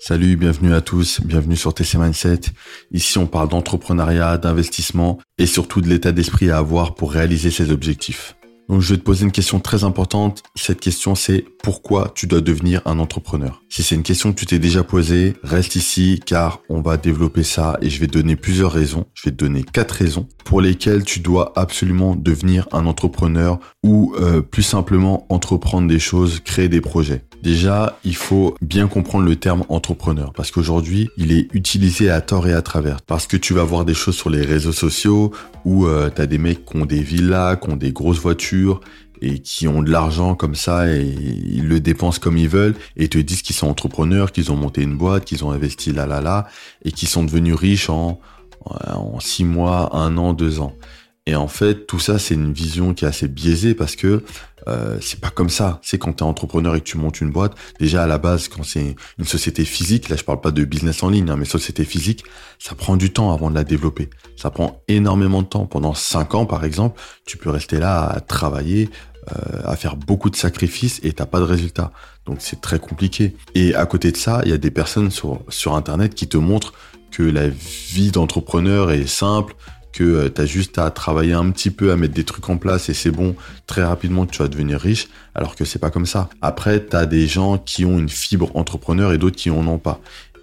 Salut, bienvenue à tous, bienvenue sur TC Mindset. Ici, on parle d'entrepreneuriat, d'investissement et surtout de l'état d'esprit à avoir pour réaliser ses objectifs. Donc je vais te poser une question très importante. Cette question c'est pourquoi tu dois devenir un entrepreneur? Si c'est une question que tu t'es déjà posée, reste ici car on va développer ça et je vais donner plusieurs raisons. Je vais te donner quatre raisons pour lesquelles tu dois absolument devenir un entrepreneur ou euh, plus simplement entreprendre des choses, créer des projets. Déjà, il faut bien comprendre le terme entrepreneur parce qu'aujourd'hui, il est utilisé à tort et à travers. Parce que tu vas voir des choses sur les réseaux sociaux où euh, tu as des mecs qui ont des villas, qui ont des grosses voitures et qui ont de l'argent comme ça et ils le dépensent comme ils veulent et te disent qu'ils sont entrepreneurs, qu'ils ont monté une boîte, qu'ils ont investi là là là et qu'ils sont devenus riches en en six mois, un an, deux ans. Et en fait, tout ça, c'est une vision qui est assez biaisée parce que euh, c'est pas comme ça. C'est quand tu es entrepreneur et que tu montes une boîte, déjà à la base, quand c'est une société physique, là je parle pas de business en ligne, hein, mais société physique, ça prend du temps avant de la développer. Ça prend énormément de temps. Pendant cinq ans, par exemple, tu peux rester là à travailler, euh, à faire beaucoup de sacrifices et t'as pas de résultat. Donc c'est très compliqué. Et à côté de ça, il y a des personnes sur Internet qui te montrent que la vie d'entrepreneur est simple, que euh, tu as juste à travailler un petit peu, à mettre des trucs en place et c'est bon, très rapidement tu vas devenir riche, alors que c'est pas comme ça. Après, tu as des gens qui ont une fibre entrepreneur et d'autres qui en ont pas.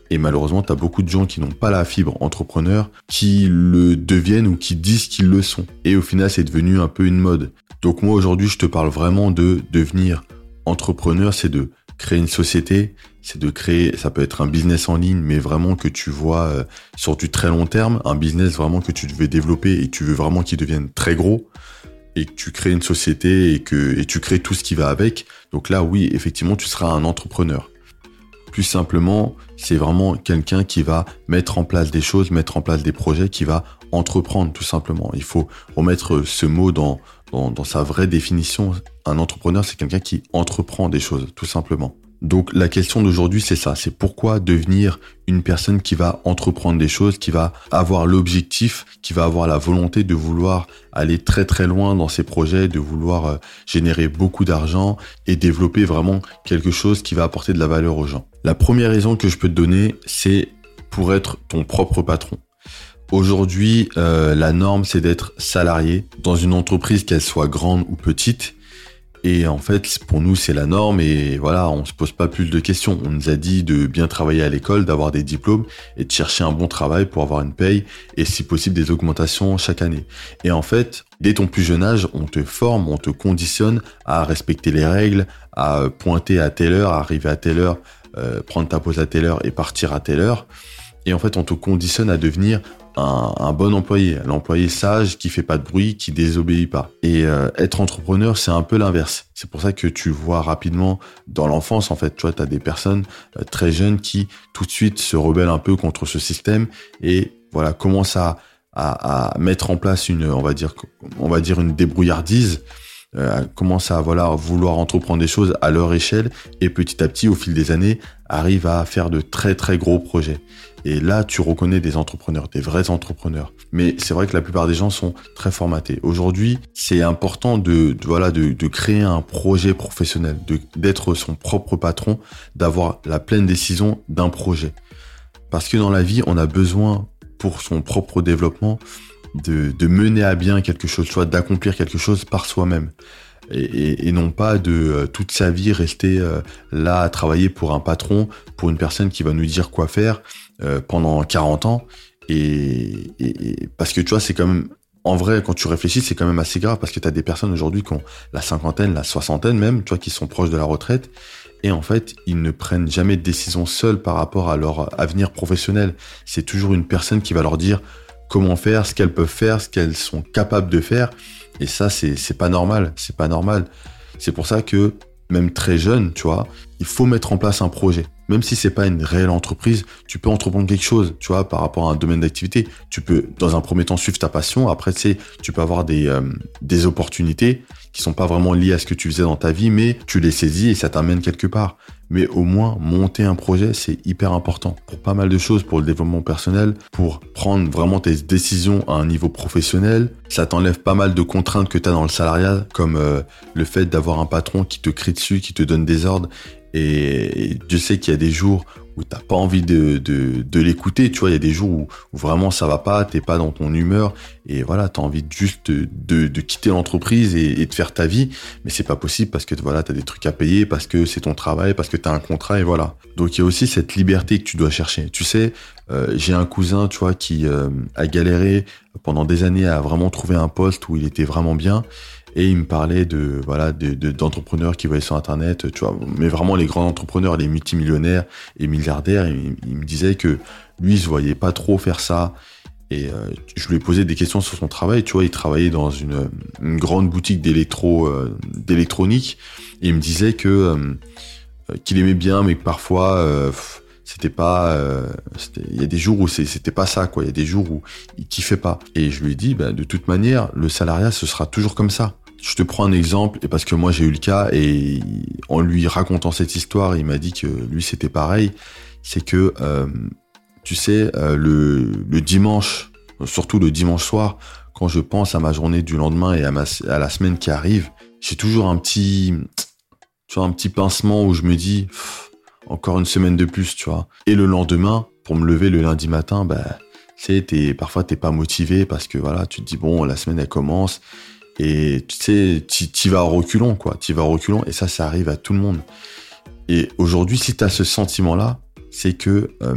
Et malheureusement, tu beaucoup de gens qui n'ont pas la fibre entrepreneur, qui le deviennent ou qui disent qu'ils le sont. Et au final, c'est devenu un peu une mode. Donc moi, aujourd'hui, je te parle vraiment de devenir entrepreneur, c'est de créer une société, c'est de créer, ça peut être un business en ligne, mais vraiment que tu vois euh, sur du très long terme, un business vraiment que tu veux développer et tu veux vraiment qu'il devienne très gros et que tu crées une société et que tu crées tout ce qui va avec. Donc là, oui, effectivement, tu seras un entrepreneur. Plus simplement, c'est vraiment quelqu'un qui va mettre en place des choses, mettre en place des projets, qui va entreprendre tout simplement. Il faut remettre ce mot dans sa vraie définition. Un entrepreneur, c'est quelqu'un qui entreprend des choses, tout simplement. Donc la question d'aujourd'hui, c'est ça, c'est pourquoi devenir une personne qui va entreprendre des choses, qui va avoir l'objectif, qui va avoir la volonté de vouloir aller très très loin dans ses projets, de vouloir euh, générer beaucoup d'argent et développer vraiment quelque chose qui va apporter de la valeur aux gens. La première raison que je peux te donner, c'est pour être ton propre patron. Aujourd'hui, euh, la norme, c'est d'être salarié dans une entreprise, qu'elle soit grande ou petite. Et en fait, pour nous, c'est la norme et voilà, on se pose pas plus de questions. On nous a dit de bien travailler à l'école, d'avoir des diplômes et de chercher un bon travail pour avoir une paye et si possible des augmentations chaque année. Et en fait, dès ton plus jeune âge, on te forme, on te conditionne à respecter les règles, à pointer à telle heure, à arriver à telle heure, euh, prendre ta pause à telle heure et partir à telle heure. Et en fait, on te conditionne à devenir un, bon employé, l'employé sage qui fait pas de bruit, qui désobéit pas. Et euh, être entrepreneur, c'est un peu l'inverse. C'est pour ça que tu vois rapidement dans l'enfance, en fait, tu vois, tu as des personnes euh, très jeunes qui tout de suite se rebellent un peu contre ce système et voilà commencent à, à, mettre en place une, on va dire, on va dire une débrouillardise. Euh, commencent à voilà vouloir entreprendre des choses à leur échelle et petit à petit au fil des années arrivent à faire de très très gros projets. Et là, tu reconnais des entrepreneurs, des vrais entrepreneurs. Mais c'est vrai que la plupart des gens sont très formatés. Aujourd'hui, c'est important de, créer un projet professionnel, d'être son propre patron, d'avoir la pleine décision d'un projet. Parce que dans la vie, on a besoin pour son propre développement de, de mener à bien quelque chose, soit d'accomplir quelque chose par soi-même. Et, non pas de euh, toute sa vie rester euh, là à travailler pour un patron, pour une personne qui va nous dire quoi faire euh, pendant 40 ans. Et, et, parce que tu vois, c'est quand même, en vrai, quand tu réfléchis, c'est quand même assez grave parce que tu as des personnes aujourd'hui qui ont la cinquantaine, la soixantaine même, tu vois, qui sont proches de la retraite. Et en fait, ils ne prennent jamais de décision seuls par rapport à leur avenir professionnel. C'est toujours une personne qui va leur dire comment faire, ce qu'elles peuvent faire, ce qu'elles sont capables de faire. Et ça, c'est, pas normal. C'est pas normal. C'est pour ça que, même très jeune, tu vois, il faut mettre en place un projet même si c'est pas une réelle entreprise, tu peux entreprendre quelque chose, tu vois, par rapport à un domaine d'activité. Tu peux, dans un premier temps, suivre ta passion. Après, tu tu peux avoir des, euh, des opportunités qui sont pas vraiment liées à ce que tu faisais dans ta vie, mais tu les saisis et ça t'amène quelque part. Mais au moins, monter un projet, c'est hyper important pour pas mal de choses, pour le développement personnel, pour prendre vraiment tes décisions à un niveau professionnel. Ça t'enlève pas mal de contraintes que tu as dans le salariat, comme euh, le fait d'avoir un patron qui te crie dessus, qui te donne des ordres et je sais qu'il y a des jours où t'as pas envie de, de, l'écouter, tu vois, il y a des jours où, vraiment ça va pas, t'es pas dans ton humeur, et voilà, t'as envie juste de, de, quitter l'entreprise et, et, de faire ta vie, mais c'est pas possible parce que voilà, t'as des trucs à payer, parce que c'est ton travail, parce que t'as un contrat, et voilà. Donc il y a aussi cette liberté que tu dois chercher. Tu sais, euh, j'ai un cousin, tu vois, qui euh, a galéré pendant des années à vraiment trouver un poste où il était vraiment bien, et il me parlait de voilà d'entrepreneurs de, qui voyaient sur internet tu vois. Mais vraiment les grands entrepreneurs les multimillionnaires et milliardaires il, me disait que lui il se voyait pas trop faire ça. Et euh, je lui ai posé des questions sur son travail tu vois. Il travaillait dans une, grande boutique d'électro euh, d'électronique. Et il me disait que euh, qu'il aimait bien mais que parfois c'était pas il y a des jours où c'était pas ça quoi. Il y a des jours où il kiffait pas. Et je lui ai dit bah, de toute manière le salariat ce sera toujours comme ça je te prends un exemple, et parce que moi j'ai eu le cas, et en lui racontant cette histoire, il m'a dit que lui c'était pareil. C'est que, euh, tu sais, euh, le, dimanche, surtout le dimanche soir, quand je pense à ma journée du lendemain et à, la semaine qui arrive, j'ai toujours un petit, tu vois, un petit pincement où je me dis, encore une semaine de plus, tu vois. Et le lendemain, pour me lever le lundi matin, bah, tu sais, parfois t'es pas motivé parce que voilà, tu te dis bon, la semaine elle commence et tu sais, tu vas reculons, quoi. Tu vas reculons, et ça, ça arrive à tout le monde. Et aujourd'hui, si tu as ce sentiment-là, c'est que euh,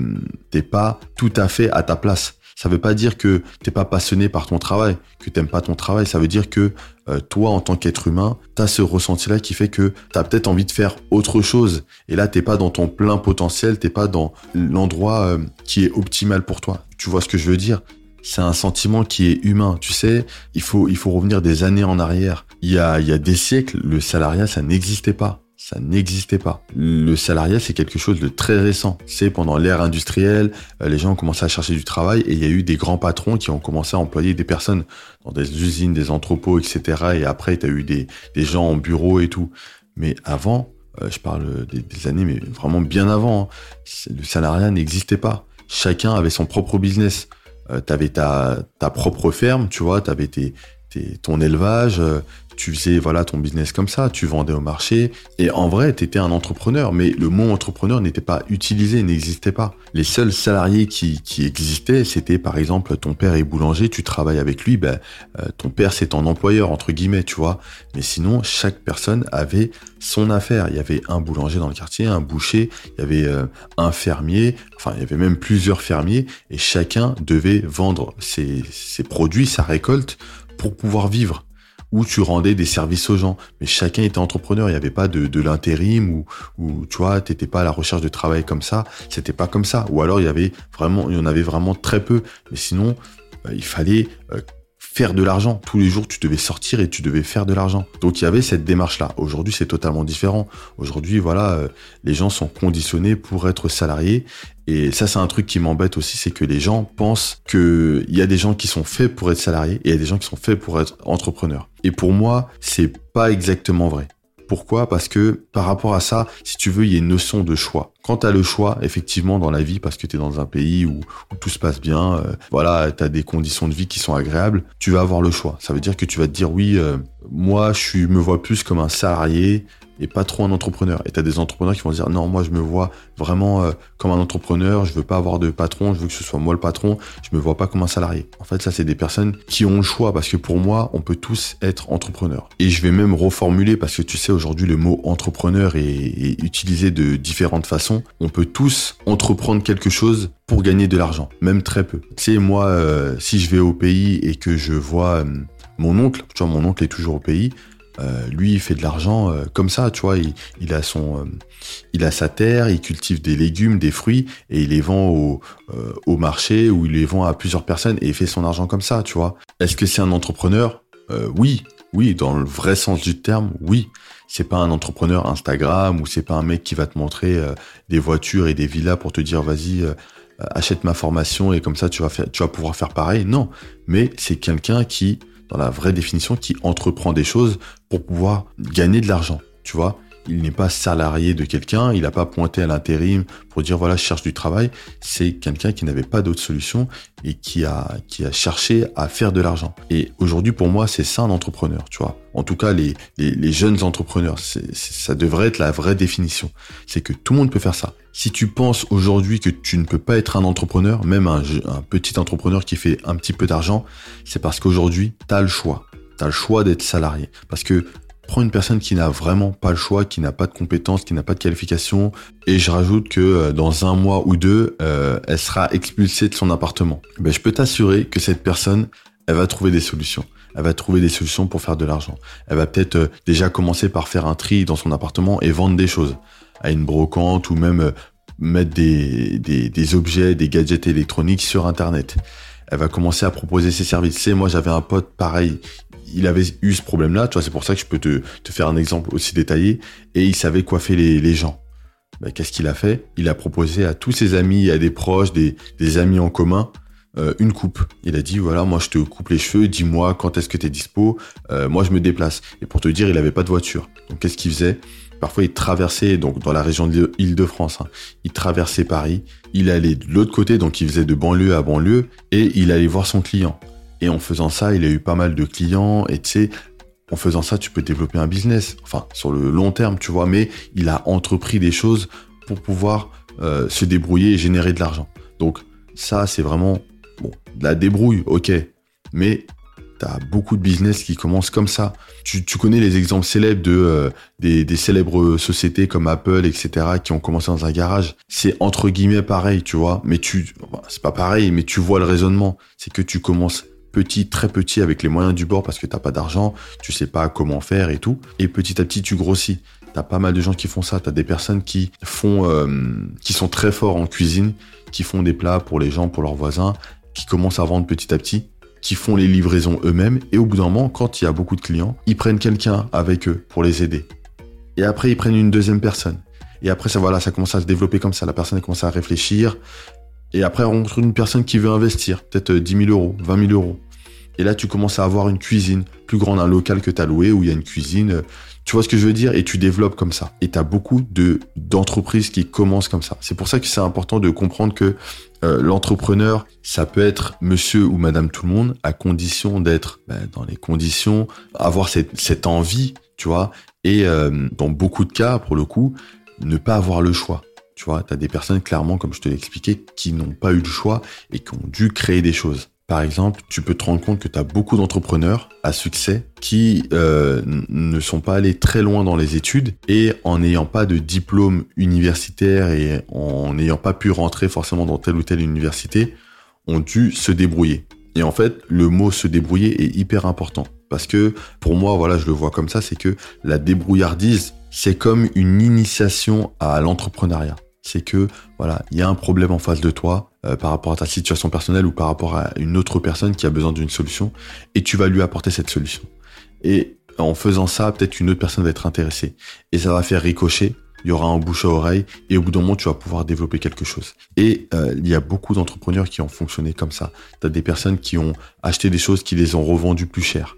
t'es pas tout à fait à ta place. Ça veut pas dire que t'es pas passionné par ton travail, que t'aimes pas ton travail. Ça veut dire que euh, toi, en tant qu'être humain, t'as ce ressenti-là qui fait que t'as peut-être envie de faire autre chose. Et là, t'es pas dans ton plein potentiel, t'es pas dans l'endroit euh, qui est optimal pour toi. Tu vois ce que je veux dire? C'est un sentiment qui est humain. Tu sais, il faut, il faut revenir des années en arrière. Il y a, il y a des siècles, le salariat, ça n'existait pas. Ça n'existait pas. Le salariat, c'est quelque chose de très récent. C'est pendant l'ère industrielle, euh, les gens ont commencé à chercher du travail et il y a eu des grands patrons qui ont commencé à employer des personnes dans des usines, des entrepôts, etc. Et après, tu as eu des, des gens en bureau et tout. Mais avant, euh, je parle des, années, mais vraiment bien avant, hein, le salariat n'existait pas. Chacun avait son propre business. Euh, tu avais ta, ta propre ferme, tu vois, tu avais tes, ton élevage, euh, tu faisais voilà ton business comme ça, tu vendais au marché et en vrai tu étais un entrepreneur mais le mot entrepreneur n'était pas utilisé, n'existait pas. Les seuls salariés qui, qui existaient c'était par exemple ton père est boulanger, tu travailles avec lui, ben, euh, ton père c'est ton employeur entre guillemets tu vois. Mais sinon chaque personne avait son affaire. Il y avait un boulanger dans le quartier, un boucher, il y avait euh, un fermier, enfin il y avait même plusieurs fermiers et chacun devait vendre ses, ses produits, sa récolte pour pouvoir vivre où tu rendais des services aux gens. Mais chacun était entrepreneur. Il n'y avait pas de, l'intérim ou, ou tu vois, t'étais pas à la recherche de travail comme ça. C'était pas comme ça. Ou alors il y avait vraiment, il y en avait vraiment très peu. Mais sinon, euh, il fallait euh, faire de l'argent. Tous les jours, tu devais sortir et tu devais faire de l'argent. Donc il y avait cette démarche-là. Aujourd'hui, c'est totalement différent. Aujourd'hui, voilà, euh, les gens sont conditionnés pour être salariés. Et ça, c'est un truc qui m'embête aussi, c'est que les gens pensent qu'il y a des gens qui sont faits pour être salariés et il y a des gens qui sont faits pour être entrepreneurs. Et pour moi, c'est pas exactement vrai. Pourquoi? Parce que par rapport à ça, si tu veux, il y a une notion de choix. Quand tu le choix, effectivement, dans la vie, parce que tu es dans un pays où, tout se passe bien, euh, voilà, tu as des conditions de vie qui sont agréables, tu vas avoir le choix. Ça veut dire que tu vas te dire, oui, euh, moi, je me vois plus comme un salarié, et pas trop un entrepreneur. Et tu as des entrepreneurs qui vont dire non, moi je me vois vraiment euh, comme un entrepreneur, je veux pas avoir de patron, je veux que ce soit moi le patron, je me vois pas comme un salarié. En fait, ça c'est des personnes qui ont le choix parce que pour moi, on peut tous être entrepreneur. Et je vais même reformuler parce que tu sais aujourd'hui le mot entrepreneur est, utilisé de différentes façons. On peut tous entreprendre quelque chose pour gagner de l'argent, même très peu. Tu sais moi euh, si je vais au pays et que je vois euh, mon oncle, tu vois mon oncle est toujours au pays, euh, lui, il fait de l'argent euh, comme ça, tu vois. Il, a son, euh, il a sa terre, il cultive des légumes, des fruits, et il les vend au, au marché ou il les vend à plusieurs personnes et il fait son argent comme ça, tu vois. Est-ce que c'est un entrepreneur? Oui, oui, dans le vrai sens du terme, oui. C'est pas un entrepreneur Instagram ou c'est pas un mec qui va te montrer des voitures et des villas pour te dire vas-y achète ma formation et comme ça tu vas faire, tu vas pouvoir faire pareil. Non, mais c'est quelqu'un qui dans la vraie définition, qui entreprend des choses pour pouvoir gagner de l'argent, tu vois. Il n'est pas salarié de quelqu'un, il n'a pas pointé à l'intérim pour dire voilà, je cherche du travail. C'est quelqu'un qui n'avait pas d'autre solution et qui a, qui a cherché à faire de l'argent. Et aujourd'hui, pour moi, c'est ça un entrepreneur, tu vois. En tout cas, les, les, jeunes entrepreneurs, ça devrait être la vraie définition. C'est que tout le monde peut faire ça. Si tu penses aujourd'hui que tu ne peux pas être un entrepreneur, même un, petit entrepreneur qui fait un petit peu d'argent, c'est parce qu'aujourd'hui, tu as le choix. Tu le choix d'être salarié. Parce que prends une personne qui n'a vraiment pas le choix, qui n'a pas de compétences, qui n'a pas de qualification, et je rajoute que euh, dans un mois ou deux, euh, elle sera expulsée de son appartement. Ben, je peux t'assurer que cette personne, elle va trouver des solutions. Elle va trouver des solutions pour faire de l'argent. Elle va peut-être euh, déjà commencer par faire un tri dans son appartement et vendre des choses à une brocante ou même mettre des, des, objets, des gadgets électroniques sur Internet elle va commencer à proposer ses services. C'est moi j'avais un pote pareil, il avait eu ce problème-là, tu vois, c'est pour ça que je peux te, faire un exemple aussi détaillé, et il savait coiffer les, les gens. Ben, Qu'est-ce qu'il a fait? Il a proposé à tous ses amis, à des proches, des, amis en commun, euh, une coupe. Il a dit, voilà, moi je te coupe les cheveux, dis-moi quand est-ce que tu es dispo, euh, moi je me déplace. Et pour te dire, il avait pas de voiture. Donc qu'est-ce qu'il faisait? Parfois, il traversait, donc dans la région de l'Île-de-France, hein, il traversait Paris, il allait de l'autre côté, donc il faisait de banlieue à banlieue, et il allait voir son client. Et en faisant ça, il a eu pas mal de clients. Et tu sais, en faisant ça, tu peux développer un business. Enfin, sur le long terme, tu vois. Mais il a entrepris des choses pour pouvoir euh, se débrouiller et générer de l'argent. Donc ça, c'est vraiment bon, de la débrouille, ok. Mais T'as beaucoup de business qui commencent comme ça. Tu, connais les exemples célèbres de euh, des, des, célèbres sociétés comme Apple, etc., qui ont commencé dans un garage. C'est entre guillemets pareil, tu vois. Mais tu, c'est pas pareil, mais tu vois le raisonnement. C'est que tu commences petit, très petit avec les moyens du bord parce que t'as pas d'argent, tu sais pas comment faire et tout. Et petit à petit, tu grossis. T'as pas mal de gens qui font ça. T'as des personnes qui font, euh, qui sont très forts en cuisine, qui font des plats pour les gens, pour leurs voisins, qui commencent à vendre petit à petit, qui font les livraisons eux-mêmes. Et au bout d'un moment, quand il y a beaucoup de clients, ils prennent quelqu'un avec eux pour les aider. Et après, ils prennent une deuxième personne. Et après, ça, voilà, ça commence à se développer comme ça. La personne commence à réfléchir. Et après, on retrouve une personne qui veut investir, peut-être 10 000 euros, 20 000 euros. Et là, tu commences à avoir une cuisine plus grande, un local que tu as loué où il y a une cuisine. Tu vois ce que je veux dire? Et tu développes comme ça. Et tu as beaucoup de d'entreprises qui commencent comme ça. C'est pour ça que c'est important de comprendre que euh, l'entrepreneur, ça peut être monsieur ou madame tout le monde, à condition d'être ben, dans les conditions, avoir cette, envie, tu vois. Et euh, dans beaucoup de cas, pour le coup, ne pas avoir le choix. Tu vois, tu as des personnes, clairement, comme je te l'ai expliqué, qui n'ont pas eu le choix et qui ont dû créer des choses. Par exemple, tu peux te rendre compte que tu as beaucoup d'entrepreneurs à succès qui euh, ne sont pas allés très loin dans les études et en n'ayant pas de diplôme universitaire et en n'ayant pas pu rentrer forcément dans telle ou telle université, ont dû se débrouiller. Et en fait, le mot se débrouiller est hyper important. Parce que pour moi, voilà, je le vois comme ça, c'est que la débrouillardise, c'est comme une initiation à l'entrepreneuriat c'est que voilà, il y a un problème en face de toi euh, par rapport à ta situation personnelle ou par rapport à une autre personne qui a besoin d'une solution et tu vas lui apporter cette solution. Et en faisant ça, peut-être une autre personne va être intéressée et ça va faire ricocher. Il y aura un bouche à oreille et au bout d'un moment, tu vas pouvoir développer quelque chose. Et euh, il y a beaucoup d'entrepreneurs qui ont fonctionné comme ça. Tu as des personnes qui ont acheté des choses qui les ont revendues plus cher.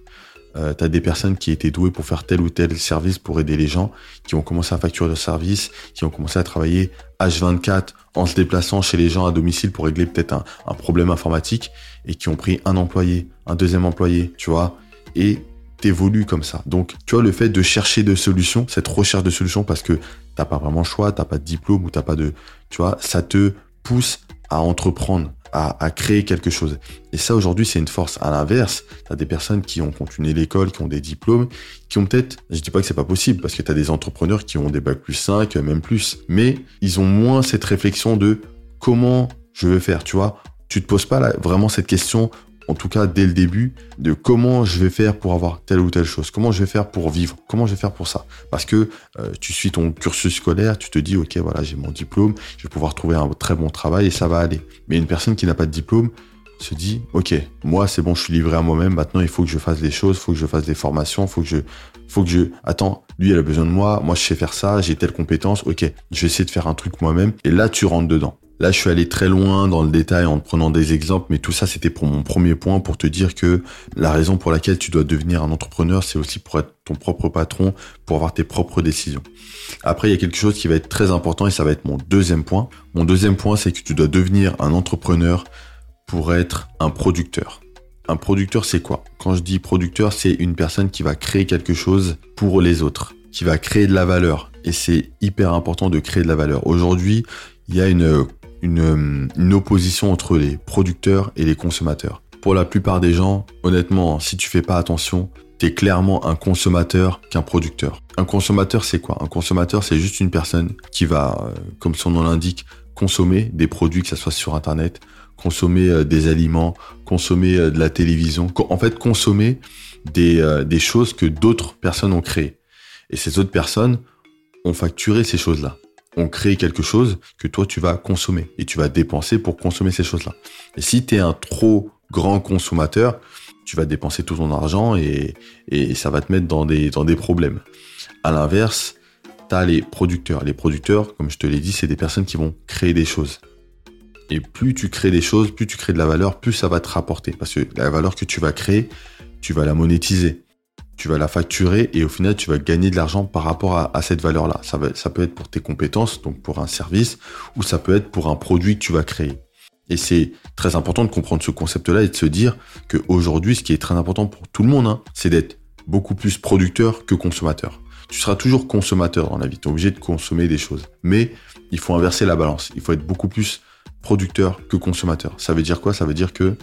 Euh, tu as des personnes qui étaient douées pour faire tel ou tel service pour aider les gens, qui ont commencé à facturer leur service, qui ont commencé à travailler H24 en se déplaçant chez les gens à domicile pour régler peut-être un, un, problème informatique et qui ont pris un employé, un deuxième employé, tu vois, et t'évolues comme ça. Donc, tu vois, le fait de chercher de solutions, cette recherche de solutions parce que t'as pas vraiment le choix, t'as pas de diplôme ou t'as pas de, tu vois, ça te pousse à entreprendre, à, créer quelque chose. Et ça, aujourd'hui, c'est une force. À l'inverse, tu as des personnes qui ont continué l'école, qui ont des diplômes, qui ont peut-être, je dis pas que c'est pas possible, parce que tu as des entrepreneurs qui ont des bacs plus 5, même plus, mais ils ont moins cette réflexion de comment je veux faire, tu vois. Tu te poses pas vraiment cette question en tout cas dès le début, de comment je vais faire pour avoir telle ou telle chose, comment je vais faire pour vivre, comment je vais faire pour ça. Parce que euh, tu suis ton cursus scolaire, tu te dis, ok, voilà, j'ai mon diplôme, je vais pouvoir trouver un très bon travail et ça va aller. Mais une personne qui n'a pas de diplôme se dit, ok, moi c'est bon, je suis livré à moi-même, maintenant il faut que je fasse des choses, il faut que je fasse des formations, il faut que je... Faut que je... Attends, lui il a besoin de moi, moi je sais faire ça, j'ai telle compétence, ok, je vais essayer de faire un truc moi-même. Et là tu rentres dedans. Là, je suis allé très loin dans le détail en prenant des exemples, mais tout ça, c'était pour mon premier point, pour te dire que la raison pour laquelle tu dois devenir un entrepreneur, c'est aussi pour être ton propre patron, pour avoir tes propres décisions. Après, il y a quelque chose qui va être très important et ça va être mon deuxième point. Mon deuxième point, c'est que tu dois devenir un entrepreneur pour être un producteur. Un producteur, c'est quoi? Quand je dis producteur, c'est une personne qui va créer quelque chose pour les autres, qui va créer de la valeur. Et c'est hyper important de créer de la valeur. Aujourd'hui, il y a une une, une opposition entre les producteurs et les consommateurs. Pour la plupart des gens, honnêtement, si tu fais pas attention, t'es clairement un consommateur qu'un producteur. Un consommateur, c'est quoi? Un consommateur, c'est juste une personne qui va, euh, comme son nom l'indique, consommer des produits, que ce soit sur Internet, consommer euh, des aliments, consommer euh, de la télévision, en fait, consommer des, des choses que d'autres personnes ont créées. Et ces autres personnes ont facturé ces choses-là on crée quelque chose que toi tu vas consommer et tu vas dépenser pour consommer ces choses-là. Et si tu es un trop grand consommateur, tu vas dépenser tout ton argent et, ça va te mettre dans des, dans des problèmes. À l'inverse, tu as les producteurs. Les producteurs, comme je te l'ai dit, c'est des personnes qui vont créer des choses. Et plus tu crées des choses, plus tu crées de la valeur, plus ça va te rapporter. Parce que la valeur que tu vas créer, tu vas la monétiser tu vas la facturer et au final, tu vas gagner de l'argent par rapport à, cette valeur-là. Ça, ça peut être pour tes compétences, donc pour un service, ou ça peut être pour un produit que tu vas créer. Et c'est très important de comprendre ce concept-là et de se dire qu'aujourd'hui, ce qui est très important pour tout le monde, hein, c'est d'être beaucoup plus producteur que consommateur. Tu seras toujours consommateur dans la vie, tu es obligé de consommer des choses. Mais il faut inverser la balance, il faut être beaucoup plus producteur que consommateur. Ça veut dire quoi? Ça veut dire que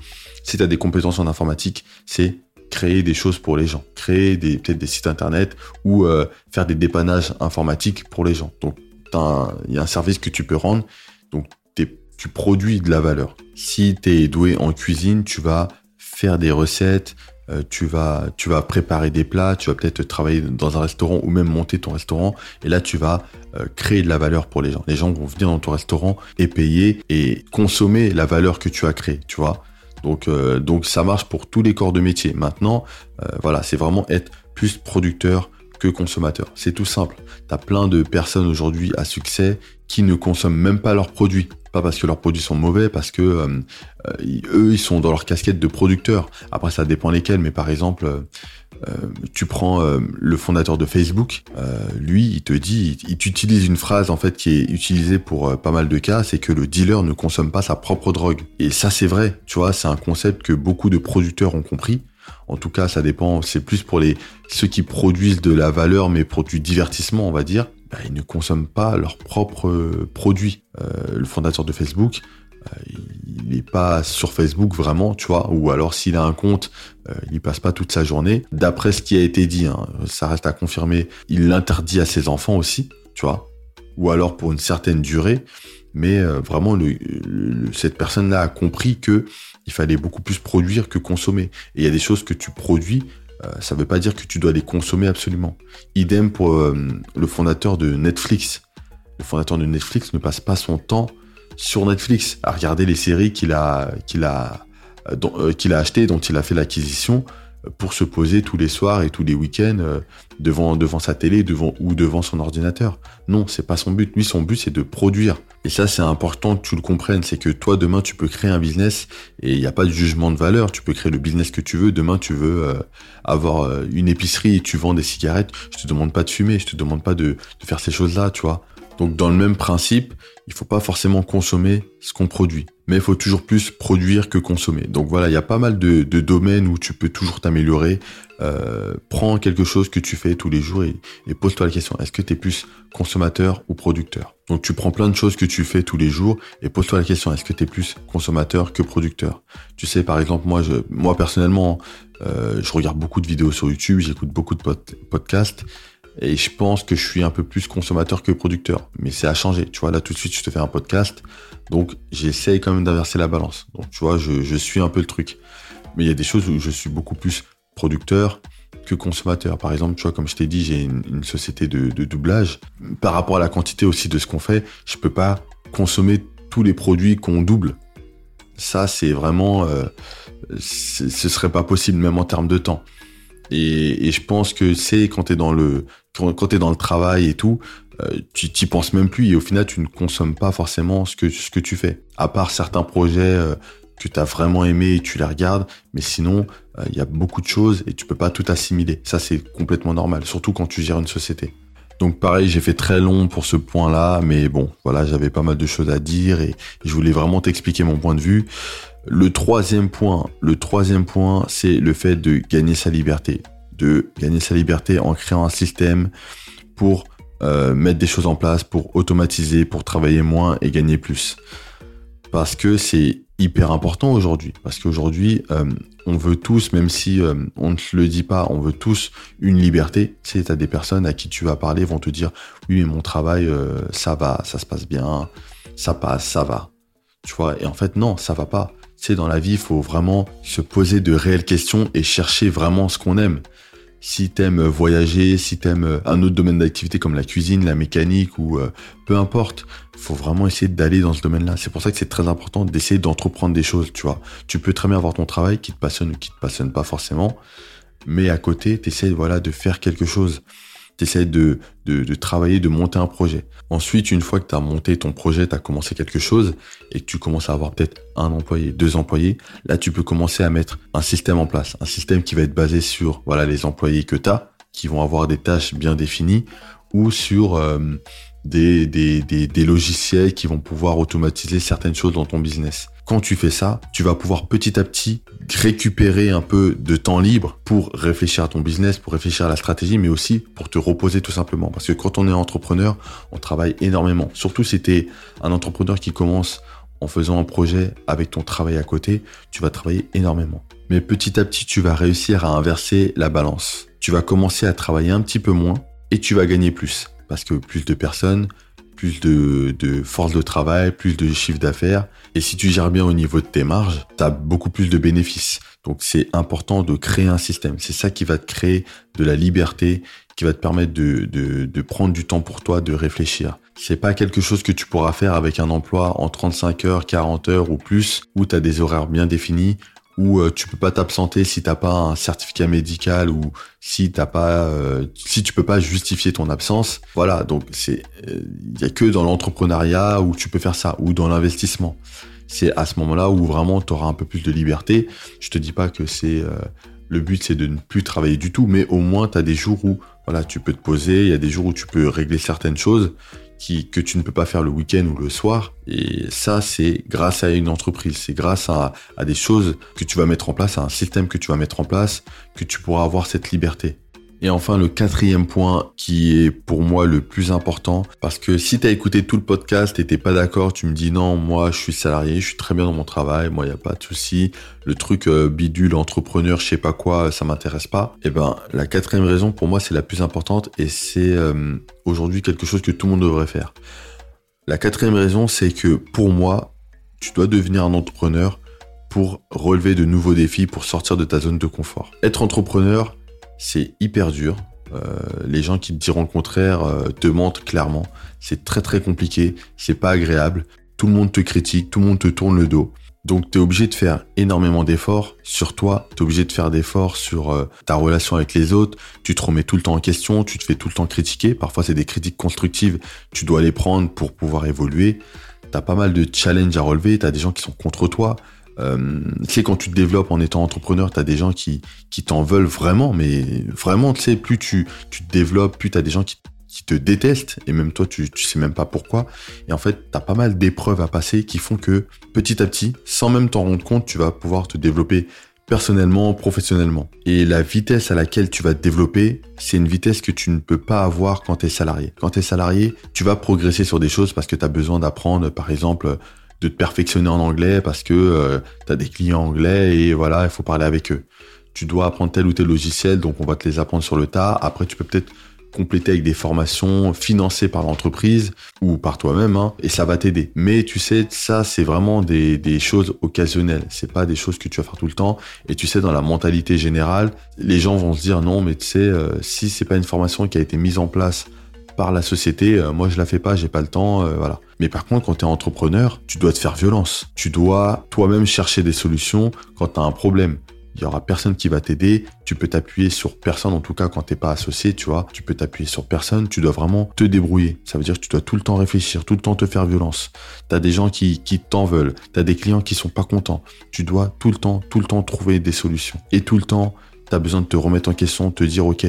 si tu as des compétences en informatique, c'est créer des choses pour les gens, créer des peut-être des sites internet ou euh, faire des dépannages informatiques pour les gens. Donc il y a un service que tu peux rendre, donc tu produis de la valeur. Si tu es doué en cuisine, tu vas faire des recettes, euh, tu vas tu vas préparer des plats, tu vas peut-être travailler dans un restaurant ou même monter ton restaurant et là tu vas euh, créer de la valeur pour les gens. Les gens vont venir dans ton restaurant et payer et consommer la valeur que tu as créée, tu vois. Donc, euh, donc ça marche pour tous les corps de métier. Maintenant, euh, voilà, c'est vraiment être plus producteur que consommateur. C'est tout simple. Tu as plein de personnes aujourd'hui à succès qui ne consomment même pas leurs produits. Pas parce que leurs produits sont mauvais, parce que euh, eux, ils sont dans leur casquette de producteur. Après, ça dépend lesquels, mais par exemple, tu prends euh, le fondateur de Facebook, euh, lui, il te dit, il, utilise une phrase en fait qui est utilisée pour pas mal de cas, c'est que le dealer ne consomme pas sa propre drogue. Et ça, c'est vrai, tu vois, c'est un concept que beaucoup de producteurs ont compris. En tout cas, ça dépend, c'est plus pour les ceux qui produisent de la valeur, mais pour du divertissement, on va dire. Bah, ils ne consomment pas leurs propres produits. le fondateur de Facebook, il n'est pas sur Facebook vraiment, tu vois, ou alors s'il a un compte, euh, il n'y passe pas toute sa journée. D'après ce qui a été dit, hein, ça reste à confirmer, il l'interdit à ses enfants aussi, tu vois, ou alors pour une certaine durée. Mais euh, vraiment, cette personne-là a compris que il fallait beaucoup plus produire que consommer. Et il y a des choses que tu produis, euh, ça ne veut pas dire que tu dois les consommer absolument. Idem pour le fondateur de Netflix. Le fondateur de Netflix ne passe pas son temps sur Netflix à regarder les séries qu'il a, qu'il a, euh, euh, qu'il a achetées, dont il a fait l'acquisition euh, pour se poser tous les soirs et tous les week-ends devant, devant sa télé ou devant son ordinateur. Non, c'est pas son but. Lui, son but, c'est de produire. Et ça, c'est important que tu le comprennes. C'est que toi, demain, tu peux créer un business et il n'y a pas de jugement de valeur. Tu peux créer le business que tu veux. Demain, tu veux avoir une épicerie et tu vends des cigarettes. Je te demande pas de fumer. Je te demande pas de, de faire ces choses-là, tu vois. Donc dans le même principe, il faut pas forcément consommer ce qu'on produit, mais il faut toujours plus produire que consommer. Donc voilà, il y a pas mal de, domaines où tu peux toujours t'améliorer. Euh, prends quelque chose que tu fais tous les jours et, pose-toi la question est-ce que tu es plus consommateur ou producteur? Donc tu prends plein de choses que tu fais tous les jours et pose-toi la question est-ce que tu es plus consommateur que producteur? Tu sais, par exemple, moi, moi personnellement, euh, je regarde beaucoup de vidéos sur YouTube, j'écoute beaucoup de podcasts. Et je pense que je suis un peu plus consommateur que producteur. Mais c'est à changer. Tu vois, là, tout de suite, je te fais un podcast. Donc, j'essaye quand même d'inverser la balance. Donc, tu vois, je, suis un peu le truc. Mais il y a des choses où je suis beaucoup plus producteur que consommateur. Par exemple, tu vois, comme je t'ai dit, j'ai une, société de, doublage. Par rapport à la quantité aussi de ce qu'on fait, je peux pas consommer tous les produits qu'on double. Ça, c'est vraiment, euh, ce serait pas possible, même en termes de temps. Et, je pense que c'est quand tu es dans le quand, tu es dans le travail et tout, euh, tu t'y penses même plus et au final tu ne consommes pas forcément ce que ce que tu fais. À part certains projets euh, que tu as vraiment aimé et tu les regardes, mais sinon euh, il y a beaucoup de choses et tu peux pas tout assimiler. Ça c'est complètement normal, surtout quand tu gères une société. Donc pareil, j'ai fait très long pour ce point-là, mais bon, voilà, j'avais pas mal de choses à dire et je voulais vraiment t'expliquer mon point de vue. Le troisième point, le troisième point, c'est le fait de gagner sa liberté, de gagner sa liberté en créant un système pour euh, mettre des choses en place pour automatiser, pour travailler moins et gagner plus. Parce que c'est hyper important aujourd'hui. Parce qu'aujourd'hui, euh, on veut tous, même si euh, on ne le dit pas, on veut tous une liberté. Tu sais, as des personnes à qui tu vas parler vont te dire, oui, mais mon travail, ça va, ça se passe bien, ça passe, ça va. Tu vois, et en fait, non, ça va pas. Tu sais, dans la vie, il faut vraiment se poser de réelles questions et chercher vraiment ce qu'on aime si t'aimes voyager, si t'aimes un autre domaine d'activité comme la cuisine, la mécanique ou euh, peu importe, faut vraiment essayer d'aller dans ce domaine-là. C'est pour ça que c'est très important d'essayer d'entreprendre des choses, tu vois. Tu peux très bien avoir ton travail qui te passionne ou qui te passionne pas forcément, mais à côté, t'essayes voilà de faire quelque chose tu essaies de, de, travailler, de monter un projet. Ensuite, une fois que tu as monté ton projet, tu as commencé quelque chose et que tu commences à avoir peut-être un employé, deux employés, là, tu peux commencer à mettre un système en place. Un système qui va être basé sur voilà les employés que tu as, qui vont avoir des tâches bien définies, ou sur euh, des, logiciels qui vont pouvoir automatiser certaines choses dans ton business. Quand tu fais ça, tu vas pouvoir petit à petit récupérer un peu de temps libre pour réfléchir à ton business, pour réfléchir à la stratégie, mais aussi pour te reposer tout simplement. Parce que quand on est entrepreneur, on travaille énormément. Surtout si tu es un entrepreneur qui commence en faisant un projet avec ton travail à côté, tu vas travailler énormément. Mais petit à petit, tu vas réussir à inverser la balance. Tu vas commencer à travailler un petit peu moins et tu vas gagner plus. Parce que plus de personnes, plus de, force de travail, plus de chiffre d'affaires. Et si tu gères bien au niveau de tes marges, tu as beaucoup plus de bénéfices. Donc c'est important de créer un système. C'est ça qui va te créer de la liberté, qui va te permettre de prendre du temps pour toi, de réfléchir. C'est pas quelque chose que tu pourras faire avec un emploi en 35 heures, 40 heures ou plus, où tu as des horaires bien définis, où euh, tu peux pas t'absenter si t'as pas un certificat médical ou si t'as pas euh, si tu peux pas justifier ton absence. Voilà donc c'est il euh, y a que dans l'entrepreneuriat où tu peux faire ça ou dans l'investissement. C'est à ce moment-là où vraiment tu auras un peu plus de liberté. Je te dis pas que c'est le but c'est de ne plus travailler du tout mais au moins tu as des jours où voilà tu peux te poser il y a des jours où tu peux régler certaines choses que tu ne peux pas faire le week-end ou le soir. Et ça, c'est grâce à une entreprise, c'est grâce à, à des choses que tu vas mettre en place, à un système que tu vas mettre en place, que tu pourras avoir cette liberté. Et enfin, le quatrième point qui est pour moi le plus important, parce que si tu as écouté tout le podcast et t'es pas d'accord, tu me dis non, moi je suis salarié, je suis très bien dans mon travail, moi il n'y a pas de souci, le truc euh, bidule, entrepreneur, je sais pas quoi, ça m'intéresse pas. Et eh ben la quatrième raison pour moi c'est la plus importante et c'est euh, aujourd'hui quelque chose que tout le monde devrait faire. La quatrième raison c'est que pour moi, tu dois devenir un entrepreneur pour relever de nouveaux défis, pour sortir de ta zone de confort. Être entrepreneur, c'est hyper dur. Euh, les gens qui te diront le contraire euh, te mentent clairement. C'est très très compliqué, c'est pas agréable. Tout le monde te critique, tout le monde te tourne le dos. Donc tu es obligé de faire énormément d'efforts sur toi, tu es obligé de faire d'efforts sur euh, ta relation avec les autres, tu te remets tout le temps en question, tu te fais tout le temps critiquer, parfois c'est des critiques constructives, tu dois les prendre pour pouvoir évoluer. Tu as pas mal de challenges à relever, tu as des gens qui sont contre toi, euh, tu sais, quand tu te développes en étant entrepreneur, tu as des gens qui, qui t'en veulent vraiment, mais vraiment, tu sais, plus tu, tu te développes, plus tu as des gens qui, qui te détestent, et même toi, tu, tu sais même pas pourquoi. Et en fait, tu as pas mal d'épreuves à passer qui font que petit à petit, sans même t'en rendre compte, tu vas pouvoir te développer personnellement, professionnellement. Et la vitesse à laquelle tu vas te développer, c'est une vitesse que tu ne peux pas avoir quand tu es salarié. Quand tu es salarié, tu vas progresser sur des choses parce que tu as besoin d'apprendre, par exemple, de te perfectionner en anglais parce que euh, tu as des clients anglais et voilà, il faut parler avec eux. Tu dois apprendre tel ou tel logiciel, donc on va te les apprendre sur le tas. Après, tu peux peut-être compléter avec des formations financées par l'entreprise ou par toi-même, hein, et ça va t'aider. Mais tu sais, ça, c'est vraiment des, des choses occasionnelles. C'est pas des choses que tu vas faire tout le temps. Et tu sais, dans la mentalité générale, les gens vont se dire non, mais tu sais, euh, si c'est pas une formation qui a été mise en place par la société, euh, moi je la fais pas, j'ai pas le temps, euh, voilà. Mais par contre, quand tu es entrepreneur, tu dois te faire violence. Tu dois toi-même chercher des solutions quand tu as un problème. il y aura personne qui va t'aider. Tu peux t'appuyer sur personne, en tout cas quand t'es pas associé, tu vois. Tu peux t'appuyer sur personne. Tu dois vraiment te débrouiller. Ça veut dire que tu dois tout le temps réfléchir, tout le temps te faire violence. T'as des gens qui, qui t'en veulent. T'as des clients qui sont pas contents. Tu dois tout le temps, tout le temps trouver des solutions. Et tout le temps, t'as besoin de te remettre en question, te dire, OK,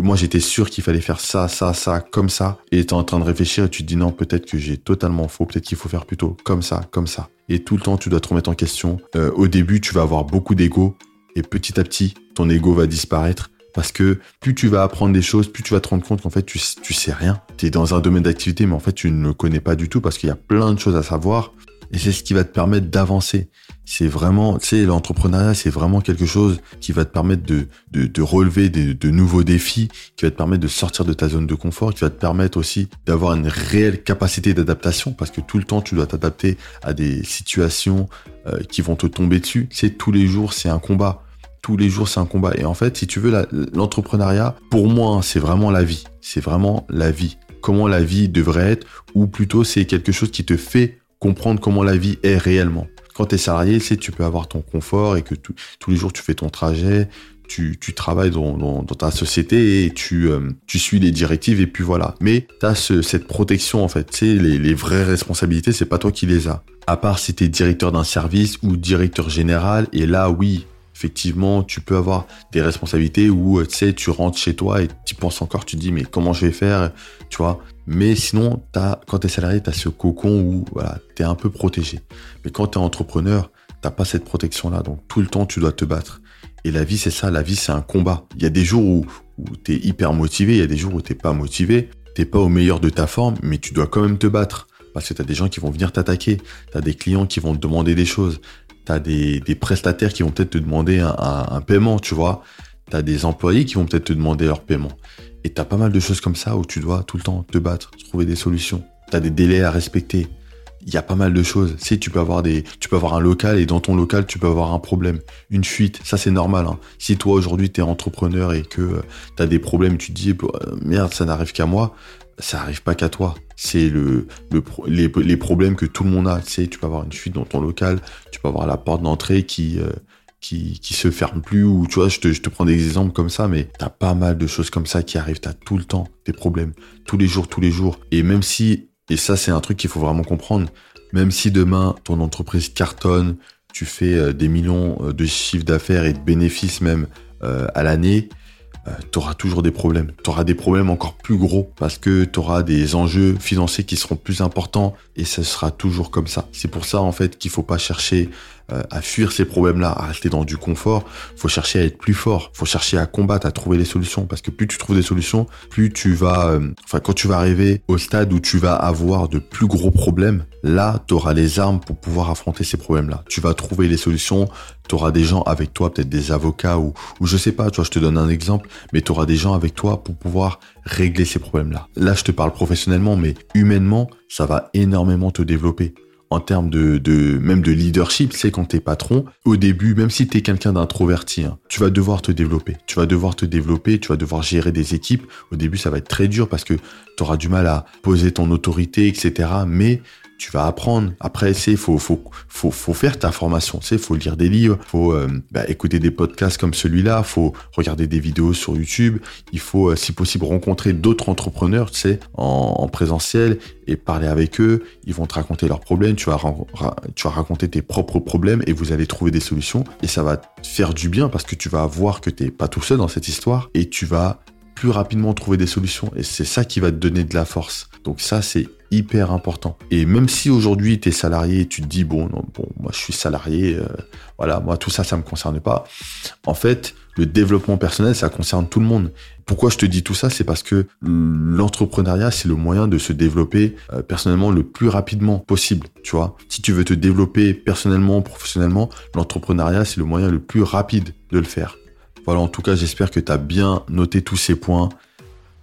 moi j'étais sûr qu'il fallait faire ça, ça, ça, comme ça. Et tu es en train de réfléchir et tu te dis non, peut-être que j'ai totalement faux, peut-être qu'il faut faire plutôt comme ça, comme ça. Et tout le temps, tu dois te remettre en question. Euh, au début, tu vas avoir beaucoup d'ego et petit à petit, ton ego va disparaître. Parce que plus tu vas apprendre des choses, plus tu vas te rendre compte qu'en fait, tu, sais rien. Tu es dans un domaine d'activité, mais en fait, tu ne le connais pas du tout parce qu'il y a plein de choses à savoir. Et c'est ce qui va te permettre d'avancer. C'est vraiment, tu sais, l'entrepreneuriat, c'est vraiment quelque chose qui va te permettre de, de, de relever de, nouveaux défis, qui va te permettre de sortir de ta zone de confort, qui va te permettre aussi d'avoir une réelle capacité d'adaptation, parce que tout le temps, tu dois t'adapter à des situations euh, qui vont te tomber dessus. C'est tous les jours, c'est un combat. Tous les jours, c'est un combat. Et en fait, si tu veux, l'entrepreneuriat, pour moi, hein, c'est vraiment la vie. C'est vraiment la vie. Comment la vie devrait être, ou plutôt, c'est quelque chose qui te fait comprendre comment la vie est réellement. Quand tu es salarié, tu tu peux avoir ton confort et que tous les jours tu fais ton trajet, tu, travailles dans, ta société et tu, euh, tu suis les directives et puis voilà. Mais tu as cette protection en fait. Tu sais, les, les vraies responsabilités, c'est pas toi qui les as. À part si tu es directeur d'un service ou directeur général, et là oui, effectivement, tu peux avoir des responsabilités où, tu sais, tu rentres chez toi et tu penses encore, tu te dis, mais comment je vais faire, tu vois. Mais sinon, quand tu es salarié, tu as ce cocon où voilà, tu es un peu protégé. Mais quand tu es entrepreneur, t'as pas cette protection-là. Donc tout le temps, tu dois te battre. Et la vie, c'est ça. La vie, c'est un combat. Il y a des jours où, où tu es hyper motivé, il y a des jours où t'es pas motivé. T'es pas au meilleur de ta forme, mais tu dois quand même te battre. Parce que tu des gens qui vont venir t'attaquer. Tu as des clients qui vont te demander des choses. Tu as des, prestataires qui vont peut-être te demander un paiement, tu vois. Tu as des employés qui vont peut-être te demander leur paiement. Et t'as pas mal de choses comme ça où tu dois tout le temps te battre, trouver des solutions. T'as des délais à respecter. Il y a pas mal de choses. Si tu peux avoir des, tu peux avoir un local et dans ton local tu peux avoir un problème, une fuite. Ça c'est normal. Hein. Si toi aujourd'hui t'es entrepreneur et que euh, t'as des problèmes, tu te dis euh, merde ça n'arrive qu'à moi. Ça arrive pas qu'à toi. C'est le, le les, les, problèmes que tout le monde a. Tu sais, tu peux avoir une fuite dans ton local, tu peux avoir la porte d'entrée qui euh, qui, se ferme plus ou tu vois je te, prends des exemples comme ça mais t'as pas mal de choses comme ça qui arrivent t'as tout le temps des problèmes tous les jours tous les jours et même si et ça c'est un truc qu'il faut vraiment comprendre même si demain ton entreprise cartonne tu fais euh, des millions euh, de chiffres d'affaires et de bénéfices même euh, à l'année tu auras toujours des problèmes. Tu auras des problèmes encore plus gros parce que tu auras des enjeux financiers qui seront plus importants et ce sera toujours comme ça. C'est pour ça en fait qu'il faut pas chercher euh, à fuir ces problèmes-là, à rester dans du confort. Faut chercher à être plus fort. Faut chercher à combattre, à trouver des solutions. Parce que plus tu trouves des solutions, plus tu vas, euh, enfin, quand tu vas arriver au stade où tu vas avoir de plus gros problèmes, là, tu auras les armes pour pouvoir affronter ces problèmes-là. Tu vas trouver les solutions. Tu auras des gens avec toi, peut-être des avocats ou, ou je sais pas, tu vois, je te donne un exemple, mais tu auras des gens avec toi pour pouvoir régler ces problèmes-là. Là, je te parle professionnellement, mais humainement, ça va énormément te développer en termes de, de même de leadership, c'est quand t'es patron, au début, même si t'es quelqu'un d'introverti, hein, tu vas devoir te développer. Tu vas devoir te développer, tu vas devoir gérer des équipes. Au début, ça va être très dur parce que tu auras du mal à poser ton autorité, etc. Mais tu vas apprendre. Après, c'est faut faut faut faut faire ta formation. C'est faut lire des livres, faut euh, bah, écouter des podcasts comme celui-là, faut regarder des vidéos sur YouTube. Il faut, euh, si possible, rencontrer d'autres entrepreneurs, tu en, en, présentiel et parler avec eux. Ils vont te raconter leurs problèmes. Tu vas tu vas raconter tes propres problèmes et vous allez trouver des solutions. Et ça va te faire du bien parce que tu vas voir que t'es pas tout seul dans cette histoire et tu vas plus rapidement trouver des solutions. Et c'est ça qui va te donner de la force. Donc ça, c'est hyper important. Et même si aujourd'hui tu es salarié tu te dis bon bon moi je suis salarié euh, voilà moi tout ça ça me concerne pas. En fait, le développement personnel ça concerne tout le monde. Pourquoi je te dis tout ça? C'est parce que l'entrepreneuriat c'est le moyen de se développer euh, personnellement le plus rapidement possible, tu vois. Si tu veux te développer personnellement, professionnellement, l'entrepreneuriat c'est le moyen le plus rapide de le faire. Voilà, en tout cas, j'espère que tu as bien noté tous ces points.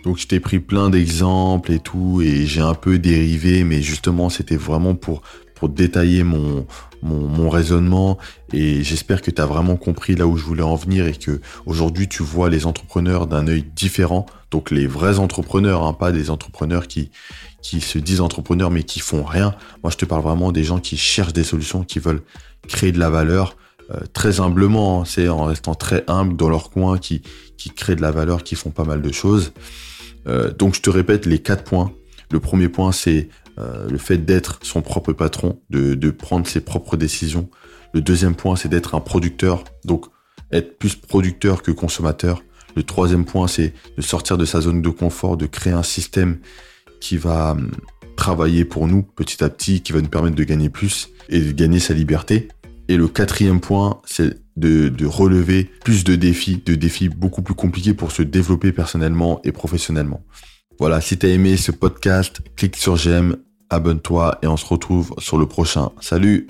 Donc je t'ai pris plein d'exemples et tout, et j'ai un peu dérivé, mais justement c'était vraiment pour, pour détailler mon, mon, mon raisonnement, et j'espère que tu as vraiment compris là où je voulais en venir, et que aujourd'hui tu vois les entrepreneurs d'un œil différent, donc les vrais entrepreneurs, hein, pas des entrepreneurs qui, qui se disent entrepreneurs mais qui font rien. Moi je te parle vraiment des gens qui cherchent des solutions, qui veulent créer de la valeur, euh, très humblement, hein, c'est en restant très humble dans leur coin, qui, qui créent de la valeur, qui font pas mal de choses. Euh, donc je te répète les quatre points. Le premier point, c'est euh, le fait d'être son propre patron, de, prendre ses propres décisions. Le deuxième point, c'est d'être un producteur, donc être plus producteur que consommateur. Le troisième point, c'est de sortir de sa zone de confort, de créer un système qui va hum, travailler pour nous petit à petit, qui va nous permettre de gagner plus et de gagner sa liberté. Et le quatrième point, c'est de, relever plus de défis, de défis beaucoup plus compliqués pour se développer personnellement et professionnellement. Voilà, si t'as aimé ce podcast, clique sur j'aime, abonne-toi et on se retrouve sur le prochain. Salut